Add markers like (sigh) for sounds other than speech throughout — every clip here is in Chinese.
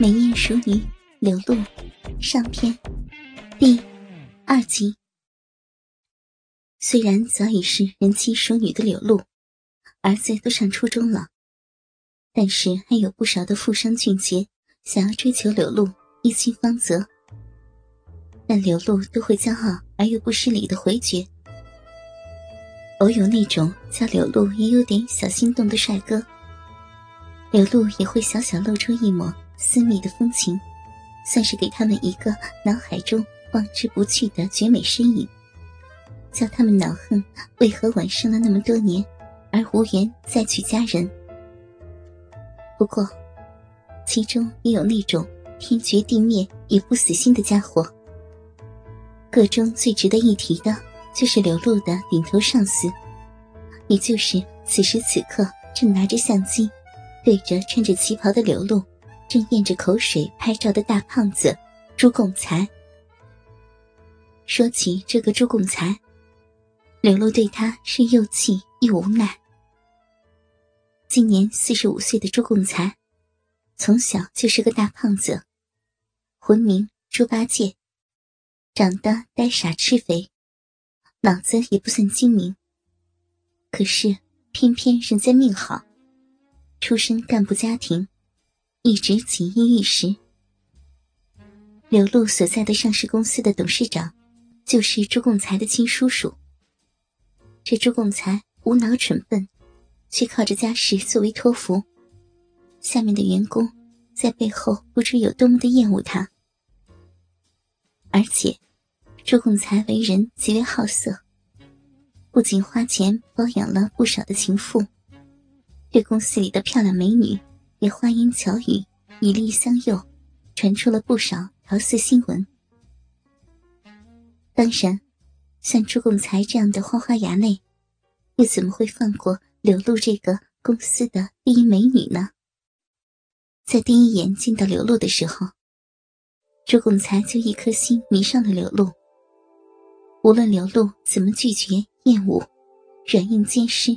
美艳淑女柳露上篇第二集。虽然早已是人妻淑女的柳露，儿子都上初中了，但是还有不少的富商俊杰想要追求柳露一亲芳泽，但柳露都会骄傲而又不失礼的回绝。偶有那种叫柳露也有点小心动的帅哥，柳露也会小小露出一抹。私密的风情，算是给他们一个脑海中望之不去的绝美身影，叫他们恼恨为何晚生了那么多年，而无缘再娶佳人。不过，其中也有那种天绝地灭也不死心的家伙。个中最值得一提的，就是刘露的顶头上司，也就是此时此刻正拿着相机，对着穿着旗袍的刘露。正咽着口水拍照的大胖子朱贡才。说起这个朱贡才，刘露对他是又气又无奈。今年四十五岁的朱贡才，从小就是个大胖子，浑名猪八戒，长得呆傻痴肥，脑子也不算精明。可是偏偏人家命好，出身干部家庭。一直锦衣玉食。刘露所在的上市公司的董事长，就是朱贡才的亲叔叔。这朱贡才无脑蠢笨，却靠着家世作为托付，下面的员工在背后不知有多么的厌恶他。而且，朱贡才为人极为好色，不仅花钱包养了不少的情妇，对公司里的漂亮美女。也花言巧语，以利相诱，传出了不少桃色新闻。当然，像朱贡才这样的花花衙内，又怎么会放过柳露这个公司的第一美女呢？在第一眼见到柳露的时候，朱贡才就一颗心迷上了柳露。无论柳露怎么拒绝、厌恶、软硬兼施。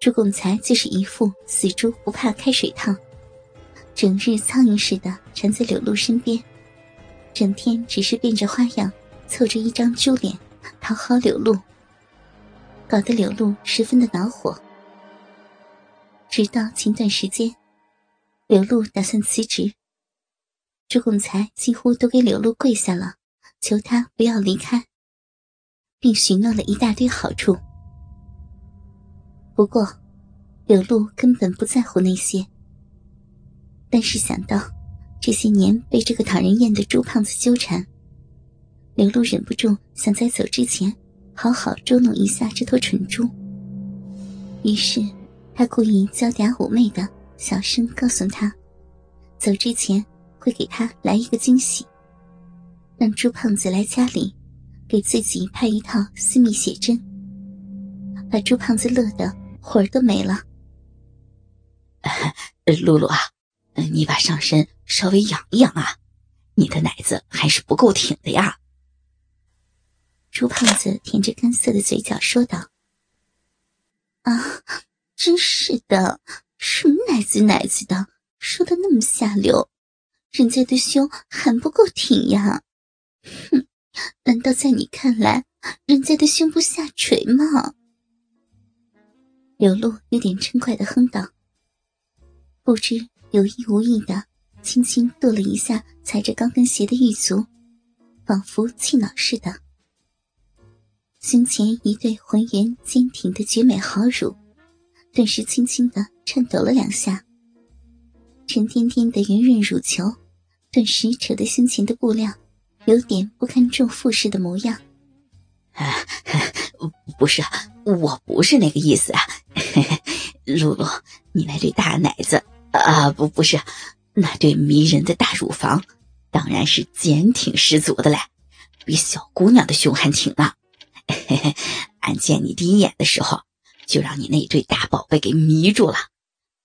朱拱才就是一副死猪不怕开水烫，整日苍蝇似的缠在柳露身边，整天只是变着花样凑着一张猪脸讨好柳露，搞得柳露十分的恼火。直到前段时间，柳露打算辞职，朱贡才几乎都给柳露跪下了，求他不要离开，并许诺了一大堆好处。不过，柳露根本不在乎那些。但是想到这些年被这个讨人厌的猪胖子纠缠，柳露忍不住想在走之前好好捉弄一下这头蠢猪。于是，他故意娇嗲妩媚的小声告诉他，走之前会给他来一个惊喜，让猪胖子来家里给自己拍一套私密写真，把猪胖子乐得。魂儿都没了，露露啊，你把上身稍微养一养啊，你的奶子还是不够挺的呀。朱胖子舔着干涩的嘴角说道：“啊，真是的，什么奶子奶子的，说的那么下流，人家的胸还不够挺呀？哼，难道在你看来，人家的胸部下垂吗？”柳露有点嗔怪的哼道：“不知有意无意的，轻轻跺了一下踩着高跟鞋的玉足，仿佛气恼似的。胸前一对浑圆坚挺的绝美好乳，顿时轻轻的颤抖了两下。沉甸甸的圆润乳球，顿时扯得胸前的布料有点不堪重负似的模样。(laughs) 不是，我不是那个意思啊。”嘿 (laughs) 嘿露露，你那对大奶子啊，不不是，那对迷人的大乳房，当然是坚挺十足的嘞，比小姑娘的胸还挺呢。(laughs) 俺见你第一眼的时候，就让你那对大宝贝给迷住了。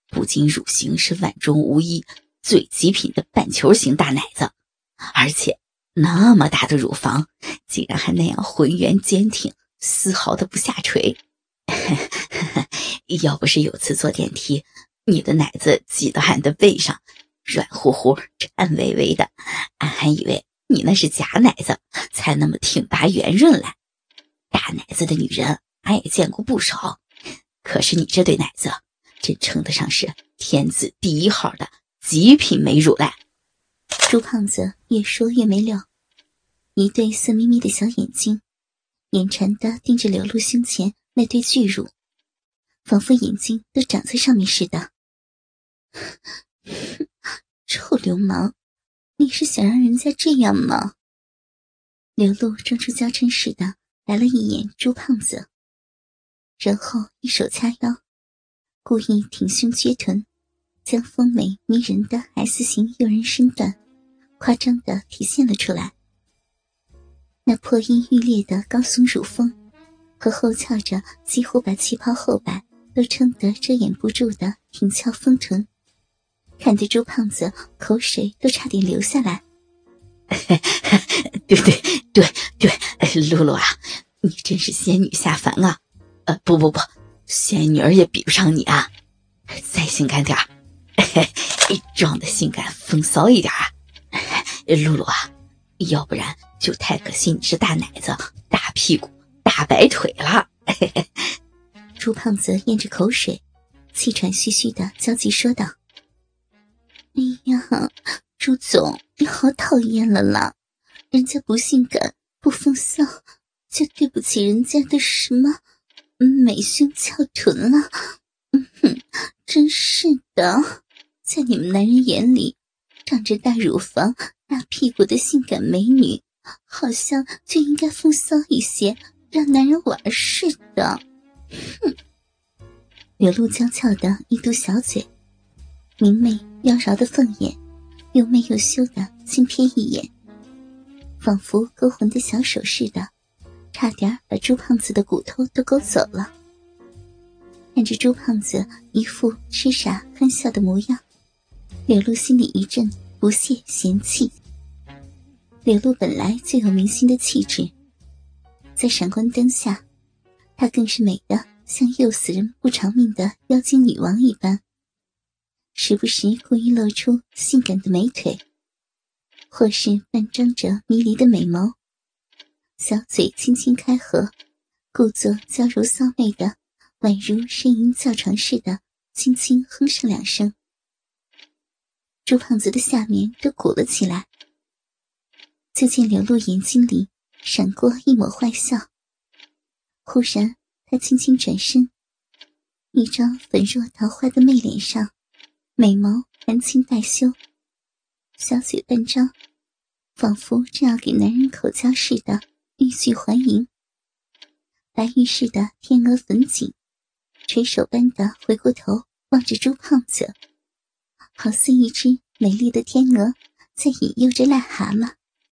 不仅乳型是万中无一、最极品的半球形大奶子，而且那么大的乳房，竟然还那样浑圆坚挺，丝毫的不下垂。嘿 (laughs) 嘿要不是有次坐电梯，你的奶子挤到俺的背上，软乎乎、颤巍巍的，俺还以为你那是假奶子，才那么挺拔圆润嘞。大奶子的女人，俺也见过不少，可是你这对奶子，真称得上是天字第一号的极品美乳嘞。朱胖子越说越没料，一对色眯眯的小眼睛，眼馋的盯着刘露胸前那对巨乳，仿佛眼睛都长在上面似的。(laughs) 臭流氓，你是想让人家这样吗？刘露装出娇嗔似的来了一眼朱胖子，然后一手掐腰，故意挺胸撅臀，将丰美迷人的 S 型诱人身段夸张的体现了出来。那破音欲裂的高耸乳峰和后翘着几乎把旗袍后摆都撑得遮掩不住的挺翘丰臀。看得朱胖子口水都差点流下来。(laughs) 对对对对，露露啊，你真是仙女下凡啊！呃，不不不，仙女儿也比不上你啊！再性感点儿，(laughs) 装的性感风骚一点啊！露露啊，要不然就太可惜你是大奶子、大屁股、大白腿了。(laughs) 朱胖子咽着口水，气喘吁吁的焦急说道。哎呀，朱总，你好讨厌了啦！人家不性感、不风骚，就对不起人家的什么美胸翘臀了。嗯哼，真是的，在你们男人眼里，长着大乳房、大屁股的性感美女，好像就应该风骚一些，让男人玩似的。哼！柳露娇俏的一嘟小嘴。明媚妖娆的凤眼，又媚又羞的轻瞥一眼，仿佛勾魂的小手似的，差点把朱胖子的骨头都勾走了。看着朱胖子一副痴傻憨笑的模样，柳露心里一阵不屑嫌弃。柳露本来就有明星的气质，在闪光灯下，她更是美的像诱死人不偿命的妖精女王一般。时不时故意露出性感的美腿，或是半张着迷离的美眸，小嘴轻轻开合，故作娇柔骚媚的，宛如呻吟叫床似的，轻轻哼上两声。朱胖子的下面都鼓了起来。就见刘露眼睛里闪过一抹坏笑，忽然他轻轻转身，一张粉若桃花的媚脸上。美眸含情带羞，小嘴半张，仿佛正要给男人口交似的，欲拒还迎。白玉似的天鹅粉颈，垂手般的回过头望着朱胖子，好似一只美丽的天鹅在引诱着癞蛤蟆。